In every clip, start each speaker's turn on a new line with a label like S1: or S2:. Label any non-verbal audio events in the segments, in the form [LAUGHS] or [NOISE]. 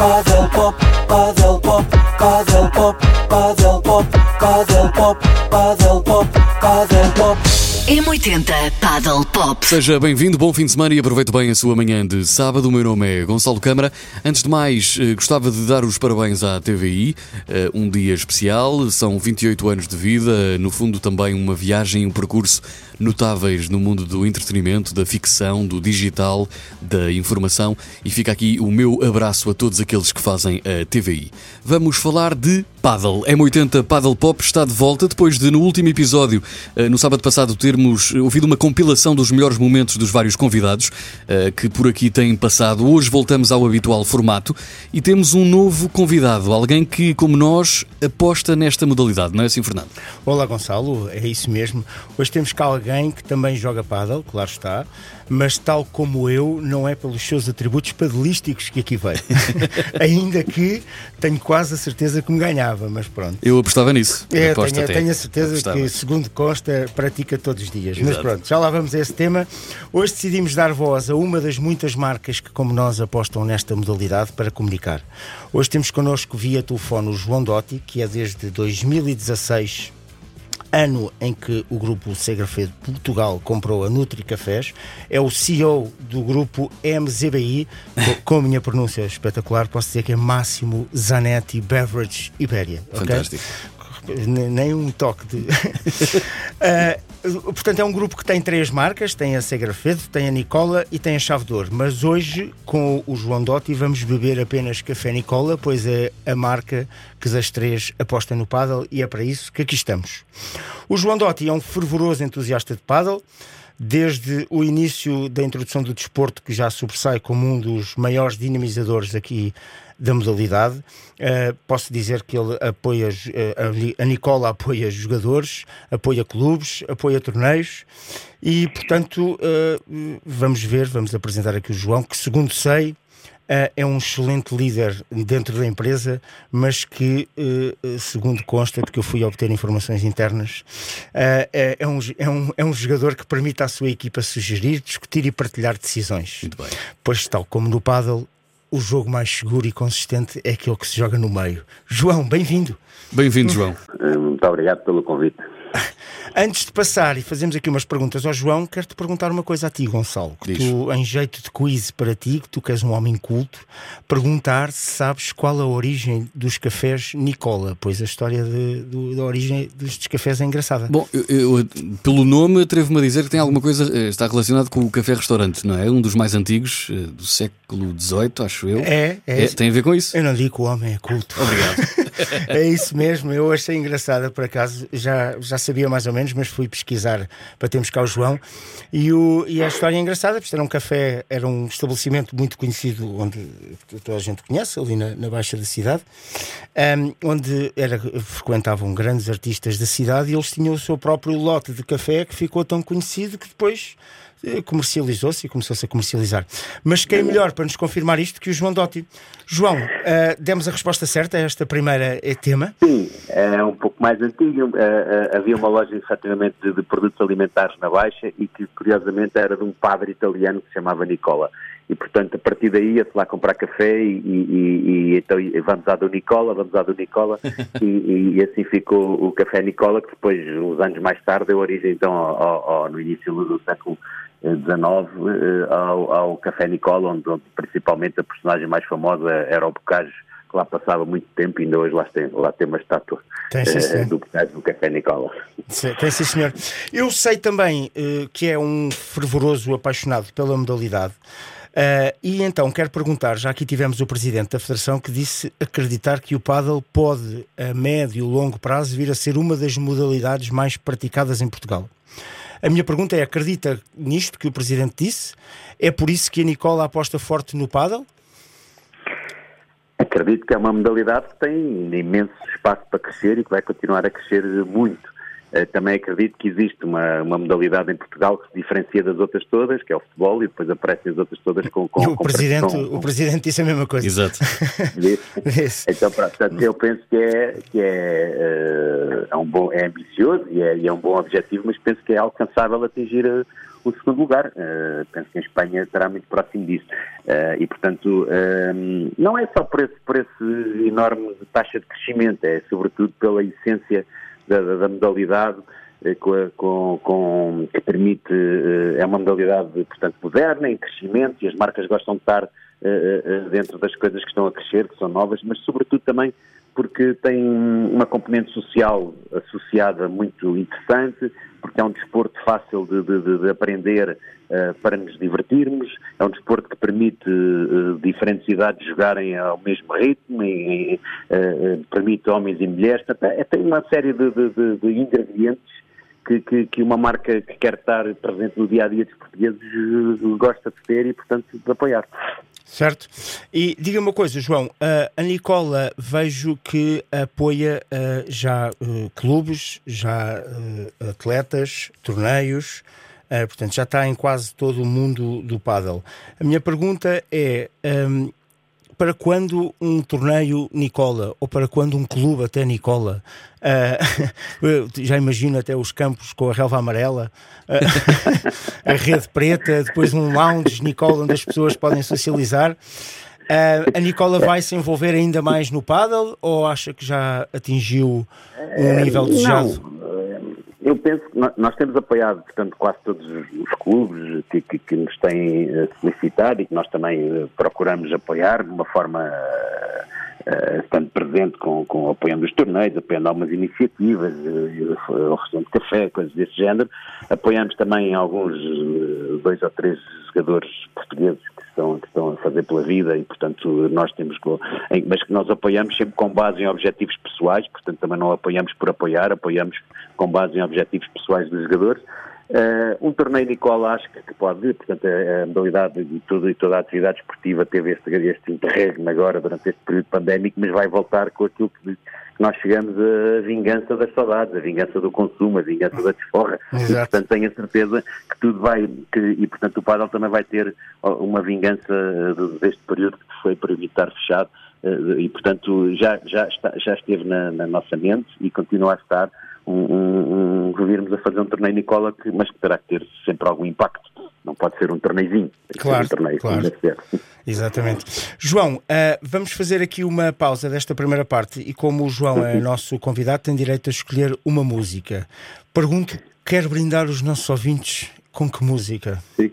S1: Paddle pop, paddle pop, paddle pop, paddle pop, paddle pop, paddle pop, paddle pop.
S2: M80 Paddle Pop.
S3: Seja bem-vindo, bom fim de semana e aproveite bem a sua manhã de sábado. O meu nome é Gonçalo Câmara. Antes de mais, eh, gostava de dar os parabéns à TVI. eh, Um dia especial, são 28 anos de vida, no fundo também uma viagem, um percurso notáveis no mundo do entretenimento, da ficção, do digital, da informação. E fica aqui o meu abraço a todos aqueles que fazem a TVI. Vamos falar de Paddle. M80 Paddle Pop está de volta depois de, no último episódio, eh, no sábado passado, termos ouvido uma compilação dos melhores momentos dos vários convidados eh, que por aqui têm passado. Hoje voltamos ao habitual formato e temos um novo convidado, alguém que, como nós, aposta nesta modalidade, não é assim, Fernando?
S4: Olá Gonçalo, é isso mesmo. Hoje temos cá alguém que também joga paddle, claro está, mas tal como eu, não é pelos seus atributos padelísticos que aqui veio. [LAUGHS] Ainda que tenho quase a certeza que me ganhava, mas pronto.
S3: Eu apostava nisso.
S4: É, tenho, tenho a certeza
S3: Apostava.
S4: que, segundo consta, pratica todos os dias. Mas
S3: Exato.
S4: pronto, já lá vamos a esse tema. Hoje decidimos dar voz a uma das muitas marcas que, como nós, apostam nesta modalidade para comunicar. Hoje temos connosco via telefone o João Dotti, que é desde 2016 ano em que o grupo Segrafedo Portugal comprou a Nutri Cafés, é o CEO do grupo MZBI, co- com a minha pronúncia espetacular, posso dizer que é Máximo Zanetti Beverage Ibéria. ok?
S3: Fantástico.
S4: N- Nem um toque de. Ah, [LAUGHS] portanto, é um grupo que tem três marcas: tem a Segrafedo, tem a Nicola e tem a Chave de Ouro. Mas hoje, com o João Dotti, vamos beber apenas café Nicola, pois é a marca que das três aposta no paddle e é para isso que aqui estamos. O João Dotti é um fervoroso entusiasta de paddle. Desde o início da introdução do desporto, que já sobressai como um dos maiores dinamizadores aqui da modalidade, eh, posso dizer que ele apoia, eh, a Ni- a Nicola apoia jogadores, apoia clubes, apoia torneios e, portanto, eh, vamos ver, vamos apresentar aqui o João, que, segundo sei, é um excelente líder dentro da empresa, mas que, eh, eh, segundo consta, porque eu fui obter informações internas, eh, é, é um, é, um, é um jogador que permite à sua equipa sugerir, discutir e partilhar decisões.
S3: Muito bem.
S4: Pois, tal como no paddle, o jogo mais seguro e consistente é aquele que se joga no meio. João, bem-vindo.
S3: Bem-vindo, João.
S5: Eh, Muito obrigado pelo convite. [LAUGHS]
S4: Antes de passar e fazermos aqui umas perguntas ao João, quero-te perguntar uma coisa a ti, Gonçalo. Que
S3: Diz.
S4: tu, em jeito de quiz para ti, que tu que és um homem culto, perguntar se sabes qual a origem dos cafés Nicola, pois a história de- do- da origem destes cafés é engraçada.
S3: Bom, eu, eu, pelo nome, atrevo-me a dizer que tem alguma coisa, eh, está relacionado com o café-restaurante, não é? Um dos mais antigos, eh, do século XVIII, acho eu.
S4: É, é.
S3: tem a ver com isso?
S4: Eu não digo que o homem é culto.
S3: Obrigado. [LAUGHS] [LAUGHS]
S4: é isso mesmo, eu achei engraçada por acaso, já, já sabia mais ou menos, mas fui pesquisar para termos cá o João. E, o, e a história é engraçada, porque era um café, era um estabelecimento muito conhecido, onde toda a gente conhece, ali na, na Baixa da cidade, ahm, onde era, frequentavam grandes artistas da cidade e eles tinham o seu próprio lote de café que ficou tão conhecido que depois comercializou-se e começou-se a comercializar. Mas quem é melhor para nos confirmar isto que o João Dotti? João, ah, demos a resposta certa a esta primeira eh, tema.
S5: Sim, é um pouco mais antigo. eh, eh, havia uma loja efetivamente de, de produtos alimentares na Baixa e que curiosamente era de um padre italiano que se chamava Nicola. E portanto, a partir daí ia-se lá comprar café e, e- e- então e vamos à do Nicola, vamos à do Nicola [LAUGHS] e, assim ficou o café Nicola, que depois, uns anos mais tarde, deu origem então ao, ao- ao- no início do século XIX ao, ao Café Nicola, onde, onde principalmente a personagem mais famosa era o Bocage, que lá passava muito tempo e ainda hoje lá tem, lá tem uma estátua
S4: Tem, sim,
S5: eh,
S4: sim.
S5: do Bocage do Café Nicola.
S4: Sim, Tem sim, senhor. Eu sei também eh, que é um fervoroso apaixonado pela modalidade. Eh, e então quero perguntar, já aqui tivemos o presidente da Federação que disse acreditar que o paddle pode, a médio e longo prazo, vir a ser uma das modalidades mais praticadas em Portugal. A minha pergunta é: acredita nisto que o presidente disse? É por isso que a Nicola aposta forte no paddle?
S5: Acredito que é uma modalidade que tem imenso espaço para crescer e que vai continuar a crescer muito. Eh, Também acredito que existe uma, uma modalidade em Portugal que se diferencia das outras todas, que é o futebol, e depois aparecem as outras todas com... com
S4: E o
S5: com-
S4: presidente,
S5: com-
S4: o presidente disse a mesma coisa.
S3: Exato. [LAUGHS]
S5: Então, pronto, portanto, eu penso que é, que é, eh, é um bom, é ambicioso e é, e é um bom objetivo, mas penso que é alcançável atingir eh, o segundo lugar. Uh, penso que em Espanha estará muito próximo disso. Uh, e, portanto, uh, não é só por esse, por esse enorme taxa de crescimento, é sobretudo pela essência da, da, da modalidade com, com, com, que permite, é uma modalidade, portanto, moderna, em crescimento, e as marcas gostam de estar dentro das coisas que estão a crescer, que são novas, mas sobretudo também porque tem uma componente social associada muito interessante, porque é um desporto fácil de, de, de aprender uh, para nos divertirmos, é um desporto que permite uh, diferentes idades jogarem ao mesmo ritmo, e, uh, permite homens e mulheres, é, tem uma série de, de ingredientes que, que, que, uma marca que quer estar presente no dia a dia dos portugueses gosta de ter e, portanto, de apoiar.
S4: Certo. E diga uma coisa, João, a Nicola vejo que apoia uh, já uh, clubes, já uh, atletas, torneios, portanto já está em quase todo o mundo do paddle. A minha pergunta é, ehm, para quando um torneio Nicola, ou para quando um clube até Nicola, [LAUGHS] uh, já imagino até os campos com a relva amarela, uh, [LAUGHS] a rede preta, depois um lounge Nicola onde as pessoas podem socializar. Uh, a Nicola vai se envolver ainda mais no paddle ou acha que já atingiu um nível desejado?
S5: Não. Penso que nós temos apoiado, portanto, quase todos os clubes que, que, que nos têm eh, solicitado e que nós também eh, procuramos apoiar de uma forma uh, estando presente com, com apoiando os torneios, apoiando algumas iniciativas, uh, oferecendo café, coisas desse género. Apoiamos também alguns dois ou três jogadores portugueses estão, que estão a fazer pela vida e, portanto, nós temos que, mas que nós apoiamos sempre com base em objetivos pessoais, portanto, também não apoiamos por apoiar, apoiamos com base em objetivos pessoais dos jogadores. Uh, um torneio Nicola acho que pode, portanto, a, a modalidade e, tudo, e toda a atividade esportiva teve este, este interregno agora durante este período pandémico, mas vai voltar com aquilo que nós chegamos a vingança das saudades, a vingança do consumo, a vingança da desforra. E, portanto, tenho a certeza que tudo vai, que, e portanto o Padel também vai ter uma vingança eh, deste período que foi para evitar fechado, uh, e portanto já, já, está, já esteve na, na nossa mente e continua a estar um, um, um, virmos a fazer um torneio Nicola, que, mas que terá que ter sempre algum impacto. Não pode ser um torneizinho.
S4: Claro,
S5: um torneio,
S4: claro. Exatamente. João, uh, vamos fazer aqui uma pausa desta primeira parte e como o João é nosso convidado, tem direito a escolher uma música. Pergunto, quer brindar os nossos ouvintes com que música?
S5: Sim.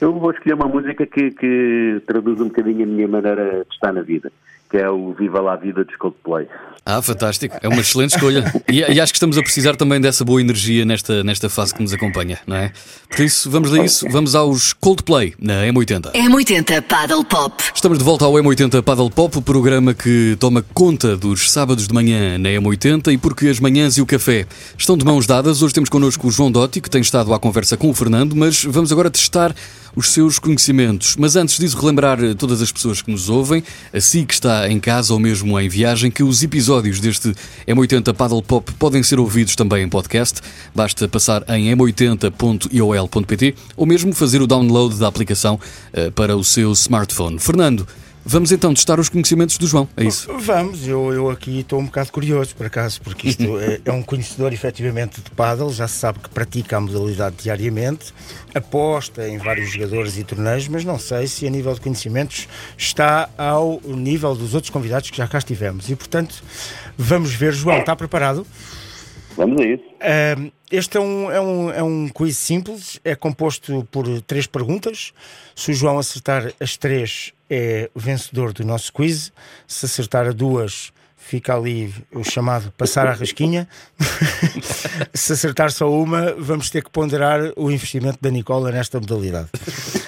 S5: Eu vou escolher uma música que, que traduz um bocadinho a minha maneira de estar na vida, que é o Viva lá a Vida dos Coldplay.
S3: Ah, fantástico. É uma excelente escolha. E, e, acho que estamos a precisar também dessa boa energia nesta, nesta fase que nos acompanha, não é? Por isso, vamos a isso. Vamos aos Coldplay na M80.
S2: M80 Paddle Pop.
S3: Estamos de volta ao M80 Paddle Pop, o programa que toma conta dos sábados de manhã na M80 e porque as manhãs e o café estão de mãos dadas. Hoje temos connosco o João Dotti, que tem estado à conversa com o Fernando, mas vamos agora testar os seus conhecimentos. Mas antes disso, relembrar todas as pessoas que nos ouvem, assim que está em casa ou mesmo em viagem, que os episódios deste M80 Paddle Pop podem ser ouvidos também em podcast. Basta passar em m80.iol.pt ou mesmo fazer o download da aplicação uh, para o seu smartphone. Fernando, Vamos então testar os conhecimentos do João, é isso?
S4: Vamos, eu, eu aqui estou um bocado curioso, por acaso, porque isto [LAUGHS] é, é, um conhecedor efetivamente de paddle, já se sabe que pratica a modalidade diariamente, aposta em vários jogadores e torneios, mas não sei se a nível de conhecimentos está ao nível dos outros convidados que já cá estivemos. E portanto, vamos ver, João, está preparado?
S5: Vamos a isso. Uh,
S4: este é um, é, um, é um quiz simples, é composto por três perguntas. Se o João acertar as três, é vencedor do nosso quiz. Se acertar a duas, fica ali o chamado passar a rasquinha. [LAUGHS] Se acertar só uma, vamos ter que ponderar o investimento da Nicola nesta modalidade.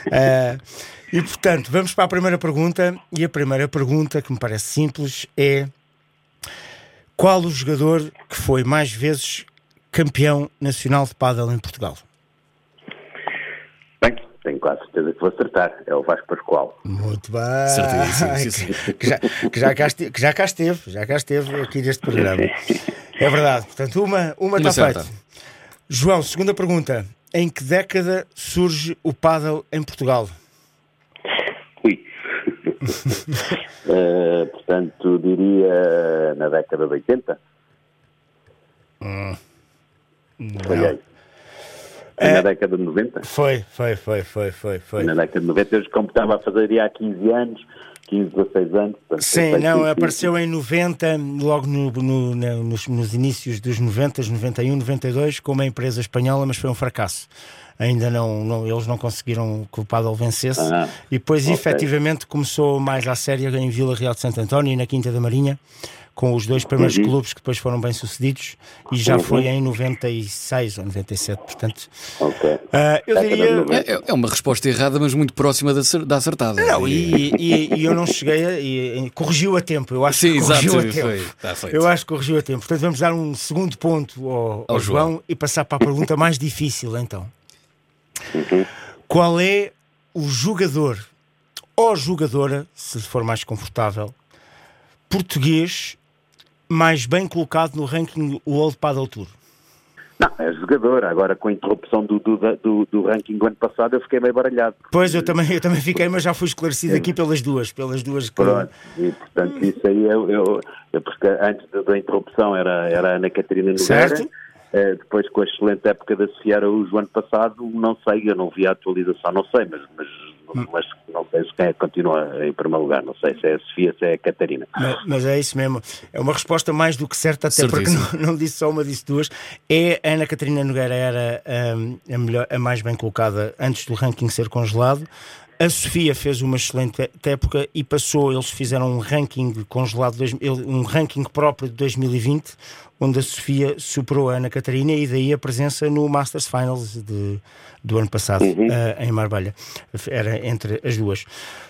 S4: Uh, [LAUGHS] e portanto, vamos para a primeira pergunta. E a primeira pergunta, que me parece simples, é: qual o jogador que foi mais vezes campeão nacional de pádel em Portugal?
S5: Bem, tenho quase certeza que vou acertar. É o Vasco Pascoal.
S4: Muito bem. Certeza, que, já, que, já cá esteve, que já cá esteve, já cá esteve aqui neste programa. É verdade. Portanto, uma, uma, uma está feita. João, segunda pergunta. Em que década surge o pádel em Portugal?
S5: Uh, [LAUGHS] portanto, diria na década de 80.
S4: Hum. Falhei.
S5: Foi
S4: É.
S5: na década de 90.
S4: Foi, foi, foi, foi, foi, foi.
S5: Na década de 90, eu como estava a fazer há 15 anos, 15, 16 anos. portanto,
S4: Sim, não, apareceu em 90, logo no- no- nos, nos inícios dos 90, 91, 92, com uma empresa espanhola, mas foi um fracasso. Ainda não, não- eles não conseguiram que o Paddle vencesse.
S5: Ah,
S4: e depois,
S5: ok.
S4: efetivamente, começou mais à séria em Vila Real de Santo António e na Quinta da Marinha, com os dois primeiros
S5: Uhum.
S4: clubes que depois foram bem sucedidos, e já
S5: Uhum.
S4: foi em 96 ou 97, portanto.
S5: Ok.
S4: ah, eu diria.
S5: 90.
S3: É, é uma resposta errada, mas muito próxima da, acer- da acertada.
S4: Não, e, e- e eu não cheguei a. E, e corrigiu a tempo. Eu acho
S3: Sim,
S4: que corrigiu
S3: exato,
S4: a tempo.
S3: foi, está feito.
S4: Eu acho que corrigiu a tempo. Portanto, vamos dar um segundo ponto ao, ao
S3: Ao
S4: João.
S3: João.
S4: e passar para a pergunta mais difícil, então.
S5: Uhum.
S4: Qual é o jogador ou jogadora, se for mais confortável, português mais bem colocado no ranking World Paddle Tour?
S5: Não, é jogador. Agora, com a interrupção do, do, do, do ranking do ano passado, eu fiquei meio baralhado.
S4: Pois, eu também, eu também fiquei, mas já fui esclarecido aqui pelas duas. Pelas duas que.
S5: Pronto, e portanto isso aí eu, eu, eu porque antes da, interrupção era, era a Ana Catarina Nogueira,
S4: Certo.
S5: eh, depois com a excelente época da Sofia Araújo ano passado, não sei, eu não vi a atualização, não sei, mas, mas, mas não sei se quem é que continua em primeiro lugar, não sei se é a Sofia, se é a Catarina.
S4: Mas, mas é isso mesmo. É uma resposta mais do que certa, até porque
S3: Certíssimo.
S4: não, [LAUGHS] não disse só uma, disse duas. É a Ana Catarina Nogueira era hum, a, melhor, a mais bem colocada antes do ranking ser congelado. A Sofia fez uma excelente época e passou, eles fizeram um ranking congelado, um ranking próprio de 2020, onde a Sofia superou a Ana Catarina e daí a presença no Masters Finals de, do ano passado, eh, em Marbella. Era entre as duas.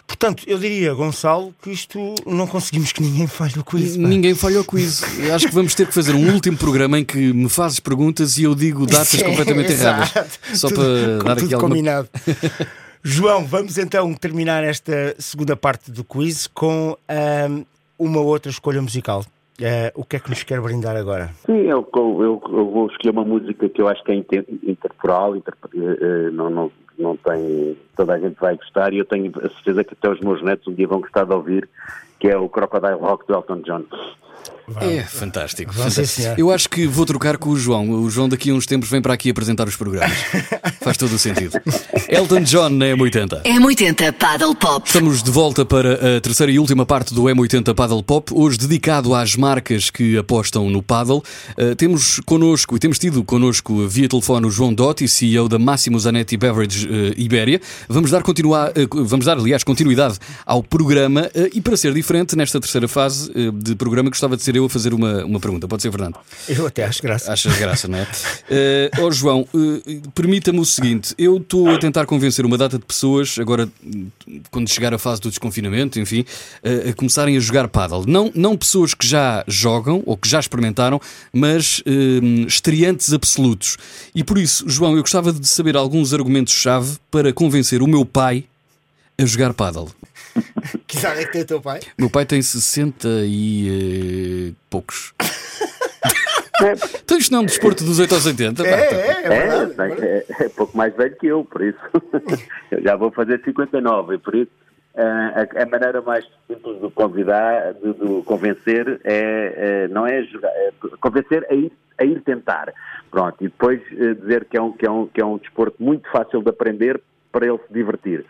S4: Portanto, eu diria, Gonçalo, que isto não conseguimos que ninguém falhe o quiz. pá.
S3: Ninguém falha o quiz. Acho que vamos ter que fazer um último programa em que me fazes perguntas e eu digo datas [LAUGHS]
S4: Sim,
S3: completamente
S4: exato.
S3: erradas. Só
S4: Tudo-
S3: para dar
S4: tudo
S3: aqui alguma. [LAUGHS]
S4: João, vamos então terminar esta segunda parte do quiz com ahm, uma outra escolha musical. Ah, o que é que nos quer brindar agora?
S5: Sim, eu, eu, eu vou escolher uma música que eu acho que é inter- intertemporal, inter- eh, não, não, não tem. toda a gente vai gostar e eu tenho a certeza que até os meus netos um dia vão gostar de ouvir, que é o Crocodile Rock do Elton John.
S3: É fantástico. Fantástico. Eu acho que vou trocar com o João. O João daqui a uns tempos vem para aqui apresentar os programas. [LAUGHS] Faz todo o sentido. Elton John na M80.
S2: M80 Paddle Pop.
S3: Estamos de volta para a terceira e última parte do M80 Paddle Pop, hoje dedicado às marcas que apostam no paddle. Uh, temos connosco e temos tido connosco via telefone o João Dotti, CEO da Máximo Zanetti Beverage uh, Ibéria. Vamos dar, continuar, uh, vamos dar, aliás, continuidade ao programa uh, e para ser diferente, nesta terceira fase uh, de programa, gostava de ser eu a fazer uma, uma pergunta. Pode ser, Fernando?
S4: Eu até acho graça.
S3: Achas graça, não é? Uh, oh, João, uh, permita-me o seguinte: eu estou a tentar convencer uma data de pessoas, agora, quando chegar a fase do desconfinamento, enfim, uh, a começarem a jogar paddle. Não, não pessoas que já jogam ou que já experimentaram, mas hum, estreantes absolutos. E por isso, João, eu gostava de saber alguns argumentos-chave para convencer o meu pai a jogar paddle. [LAUGHS]
S4: Que idade é que tem o teu pai?
S3: Meu pai tem 60 e eh, poucos. [LAUGHS] então isto não é um desporto dos 8 aos 80? pá,
S4: É,
S3: tá.
S4: é, é
S5: É,
S4: verdade.
S5: é, é pouco mais velho que eu, por isso. [LAUGHS] eu já vou fazer 59 e por isso ah, a, a maneira mais simples de convidar, de, de convencer, é, é- não é jogar, é convencer a ir, a ir tentar. Pronto, e depois eh, dizer que é, um, que, é um, que é um desporto muito fácil de aprender para ele se divertir.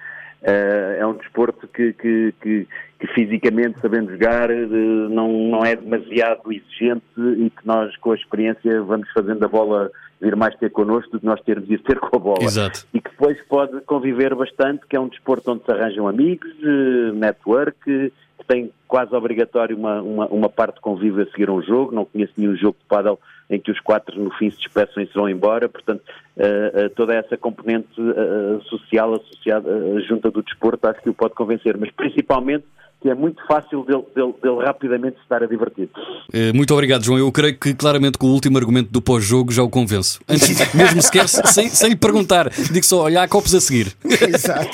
S5: Eh, é um desporto que, que, que, que fisicamente, sabendo jogar, eh, não, não é demasiado exigente e que nós, com a experiência, vamos fazendo a bola vir mais ter connosco do que nós termos de ir ter com a bola.
S3: Exato.
S5: E que depois pode conviver bastante, que é um desporto onde se arranjam amigos, eh, network, que tem quase obrigatório uma, uma, uma parte de convívio a seguir um jogo. Não conheço nenhum jogo de paddle em que os quatro no fim se despeçam e se vão embora. Portanto, eh, eh, toda essa componente eh, social associada junta do desporto acho que o pode convencer. Mas principalmente que é muito fácil dele, dele, dele rapidamente se estar a divertir.
S3: Eh, Muito obrigado, João. Eu creio que claramente com o último argumento do pós-jogo já o convenço. Antes, [LAUGHS] mesmo sequer sem, sem lhe perguntar, digo só: olha, há copos a seguir. [LAUGHS]
S4: Exato.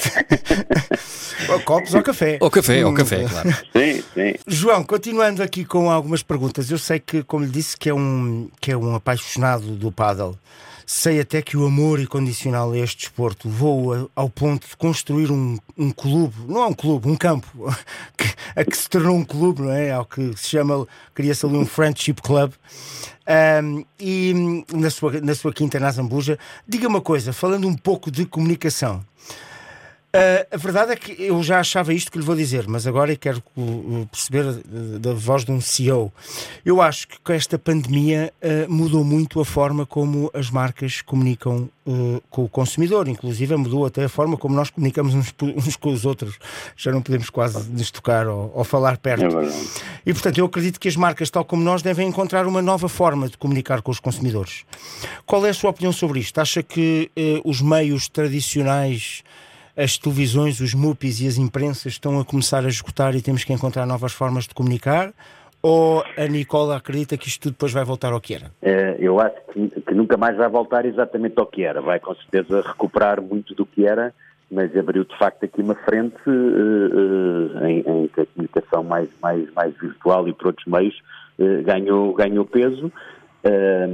S4: [LAUGHS] ou copos ou café.
S3: Ao café, ao café, claro.
S5: Sim, sim.
S4: João, continuando aqui com algumas perguntas, eu sei que, como lhe disse, que é um, que é um apaixonado do paddle. Sei até que o amor incondicional a este desporto levou ao ponto de construir um, um clube, não é um clube, um campo, [LAUGHS] que, a que se tornou um clube, não é? Ao que se chama, cria-se ali um Friendship Club. Um, e na sua, na sua quinta na Zambuja, diga uma coisa, falando um pouco de comunicação. Uh, a verdade é que eu já achava isto que lhe vou dizer, mas agora quero perceber uh, da voz de um CEO. Eu acho que com esta pandemia mudou muito a forma como as marcas comunicam com o consumidor, inclusive mudou até a forma como nós comunicamos uns, uns com os outros. Já não podemos quase nos tocar ou, ou falar perto. É e portanto, eu acredito que as marcas, tal como nós, devem encontrar uma nova forma de comunicar com os consumidores. Qual é a sua opinião sobre isto? Acha que os meios tradicionais as televisões, os MUPIs e as imprensas estão a começar a esgotar e temos que encontrar novas formas de comunicar? Ou a Nicola acredita que isto tudo depois vai voltar ao que era?
S5: É, eu acho que, que, nunca mais vai voltar exatamente ao que era. Vai com certeza recuperar muito do que era, mas abriu de facto aqui uma frente uh, uh, em, que a comunicação mais, mais, mais virtual e por outros meios uh, ganhou, ganhou peso.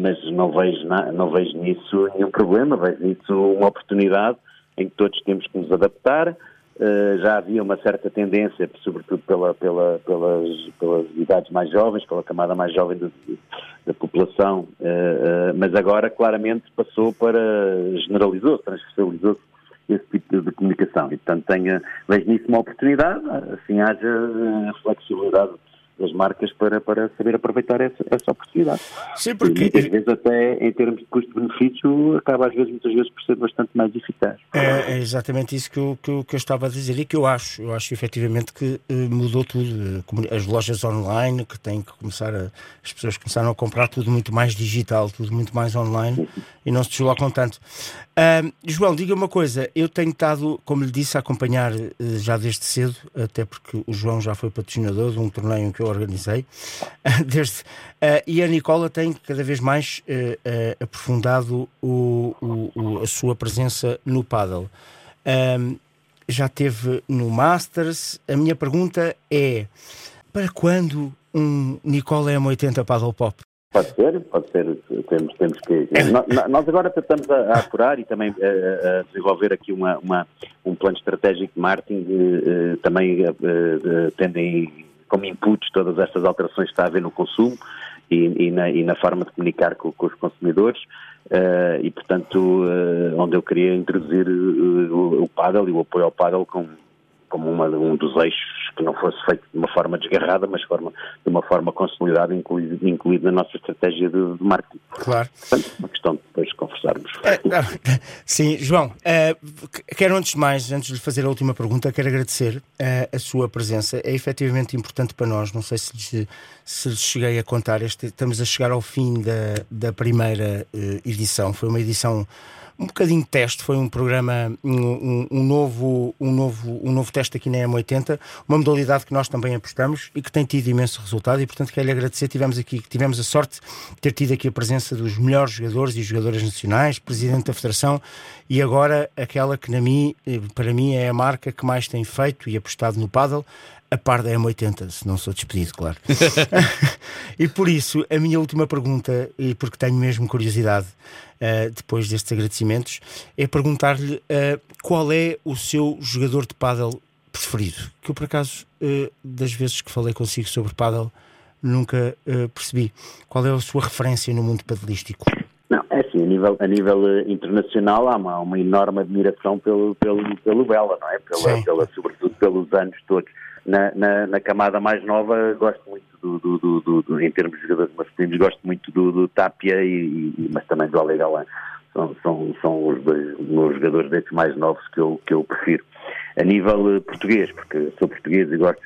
S5: mas não vejo, na, não vejo nisso nenhum problema, vejo nisso uma oportunidade em que todos temos que nos adaptar. Uh, já havia uma certa tendência, sobretudo pela, pela, pelas, pelas idades mais jovens, pela camada mais jovem da população, uh, uh, mas agora claramente passou para, generalizou-se, transversalizou-se esse tipo de, comunicação. E, portanto, tenho, vejo nisso uma oportunidade, assim haja flexibilidade das marcas para, para saber aproveitar essa, essa oportunidade.
S4: Sim, porque...
S5: E muitas vezes até em termos de custo-benefício acaba às vezes, muitas vezes por ser bastante mais eficaz.
S4: É, é exatamente isso que eu, que, eu, que eu estava a dizer e que eu acho. Eu acho efetivamente que uh, mudou tudo. As lojas online que têm que começar a... As pessoas começaram a comprar tudo muito mais digital, tudo muito mais online e não se deslocam tanto. Uh, João, diga uma coisa. Eu tenho estado, como lhe disse, a acompanhar uh, já desde cedo, até porque o João já foi patrocinador de um torneio em que eu organizei, [LAUGHS] desde, uh, e a Nicola tem cada vez mais uh, uh, aprofundado o, o, a sua presença no paddle. Um, já teve no Masters. A minha pergunta é: para quando um Nicola M80 Paddle Pop?
S5: Pode ser, pode ser. Temos, temos que. [LAUGHS] Nós agora estamos a, apurar e também a, desenvolver aqui uma, uma, um plano estratégico de marketing, também tendem como inputs todas estas alterações que está a haver no consumo e, e, na, e na, forma de comunicar com, com os consumidores uh, e, portanto, uh, onde eu queria introduzir uh, o, o paddle e o apoio ao paddle como, como uma, um dos eixos que não fosse feito de uma forma desgarrada, mas forma, de uma forma consolidada, incluído, incluído na nossa estratégia de, de marketing.
S4: Claro.
S5: Portanto, uma questão de depois conversarmos.
S4: É, sim, João, uh, quero antes de mais, antes de lhe fazer a última pergunta, quero agradecer uh, a sua presença. É efetivamente importante para nós, não sei se lhes, se lhes cheguei a contar, este, estamos a chegar ao fim da, da primeira uh, edição, foi uma edição um bocadinho teste, foi um programa, um, um, novo, um, novo, um novo teste aqui na M80, uma modalidade que nós também apostamos e que tem tido imenso resultado e portanto quero lhe agradecer, tivemos aqui, tivemos a sorte de ter tido aqui a presença dos melhores jogadores e jogadoras nacionais, Presidente da Federação e agora aquela que na mim, para mim é a marca que mais tem feito e apostado no paddle, a par da M80, se não sou despedido, claro. [LAUGHS] [LAUGHS] e por isso, a minha última pergunta, e porque tenho mesmo curiosidade, uh, depois destes agradecimentos, é perguntar-lhe uh, qual é o seu jogador de paddle preferido. Que eu, por acaso, uh, das vezes que falei consigo sobre paddle, nunca percebi. Qual é a sua referência no mundo paddleístico?
S5: Não, é assim, a nível, a nível internacional há uma, uma enorme admiração pelo, pelo, pelo Bela, não é? Pela, pela, sobretudo pelos anos todos na, na, na, camada mais nova gosto muito do, do, do, do, em termos de jogadores masculinos, gosto muito do, Tapia, e, e, mas também do Ale Galan. São, são, são os dois meus jogadores desses mais novos que eu, que eu prefiro. A nível eh, português, porque sou português e gosto,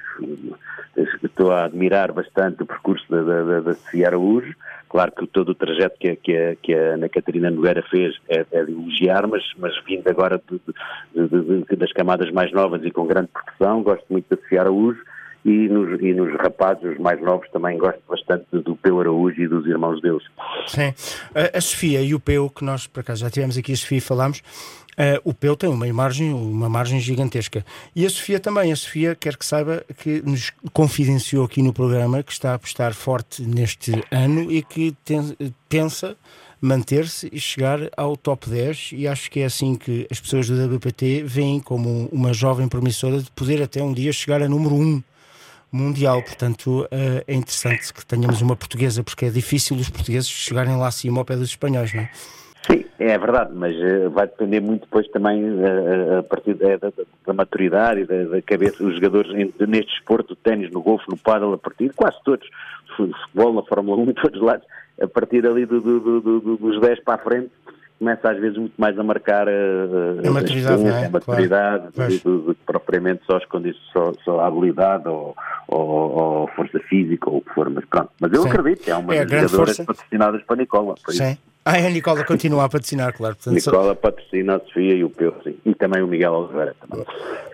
S5: estou a admirar bastante o percurso da, da, da Sofia Araújo, Claro que todo o trajeto que a, que a, que a Ana Catarina Nogueira fez é, é de elogiar, mas, mas vindo agora de, de, de, das camadas mais novas e com grande pressão, gosto muito de Sofia Araújo e nos, e nos rapazes, mais novos, também gosto bastante do Peu Araújo e dos irmãos deles.
S4: Sim. A, a Sofia e o Peu, que nós por acaso já tivemos aqui a Sofia falámos, Uh, o Peu tem uma margem, uma margem gigantesca. E a Sofia também. A Sofia quer que saiba que nos confidenciou aqui no programa que está a apostar forte neste ano e que pensa manter-se e chegar ao top 10 e acho que é assim que as pessoas do WPT veem como uma jovem promissora de poder até um dia chegar a número 1 mundial, portanto eh, é interessante que tenhamos uma portuguesa porque é difícil os portugueses chegarem lá acima ao pé dos espanhóis, não é?
S5: Sim, é verdade, mas uh, vai depender muito depois também uh, a partir da, da, da maturidade e da, da, cabeça dos jogadores neste desporto, ténis, no golfe, no paddle, a partir de quase todos, futebol, na Fórmula [LAUGHS] 1 todos os lados, a partir ali do, do, do, dos 10 para a frente, começa às vezes muito mais a marcar
S4: a, a maturidade, a,
S5: é? a maturidade claro. do, do, propriamente só as condições, só, só a habilidade ou, ou, ou, força física ou o que for, mas pronto. Mas eu Sim. acredito que é uma é das jogadoras patrocinadas para Nicola.
S4: Sim. Isso. Ah, a Nicola continua a patrocinar, claro.
S5: Portanto, Nicola patrocina a Sofia e o Peu, sim. E também o Miguel Oliveira. Também.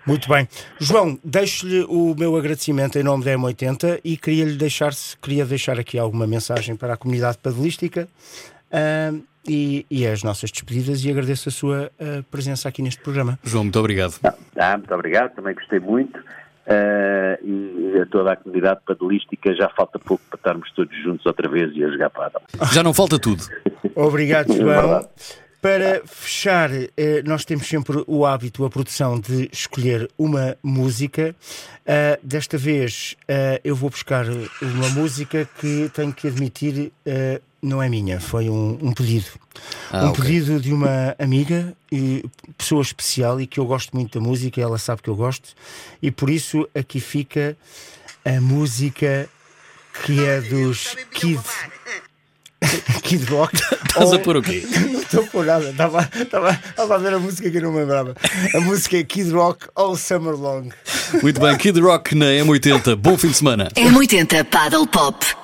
S4: Muito bem. João, deixo-lhe o meu agradecimento em nome da M80 e queria-lhe deixar, queria deixar aqui alguma mensagem para a comunidade padelística. Uh, e, e, as nossas despedidas e agradeço a sua uh, presença aqui neste programa.
S3: João, muito obrigado.
S5: Ah, muito obrigado, também gostei muito. Uh, e a toda a comunidade padelística já falta pouco para estarmos todos juntos outra vez e a jogar padel.
S3: Já não falta tudo.
S4: Obrigado, [LAUGHS] é João. Para fechar, eh, nós temos sempre o hábito, a produção de escolher uma música. Uh, desta vez uh, eu vou buscar uma música que tenho que admitir não é minha, foi um, um pedido. Ah, um okay. pedido de uma amiga, e pessoa especial e que eu gosto muito da música, ela sabe que eu gosto, e por isso aqui fica a música que é dos Kid. [LAUGHS] Kid Rock.
S3: Estás a pôr o quê? [LAUGHS]
S4: Não estou a pôr nada. Estava, estava, estava a ver a música que eu não me lembrava. A música é Kid Rock All Summer Long.
S3: Muito bem, Kid Rock na M80. Bom fim de semana.
S2: M80 Paddle Pop.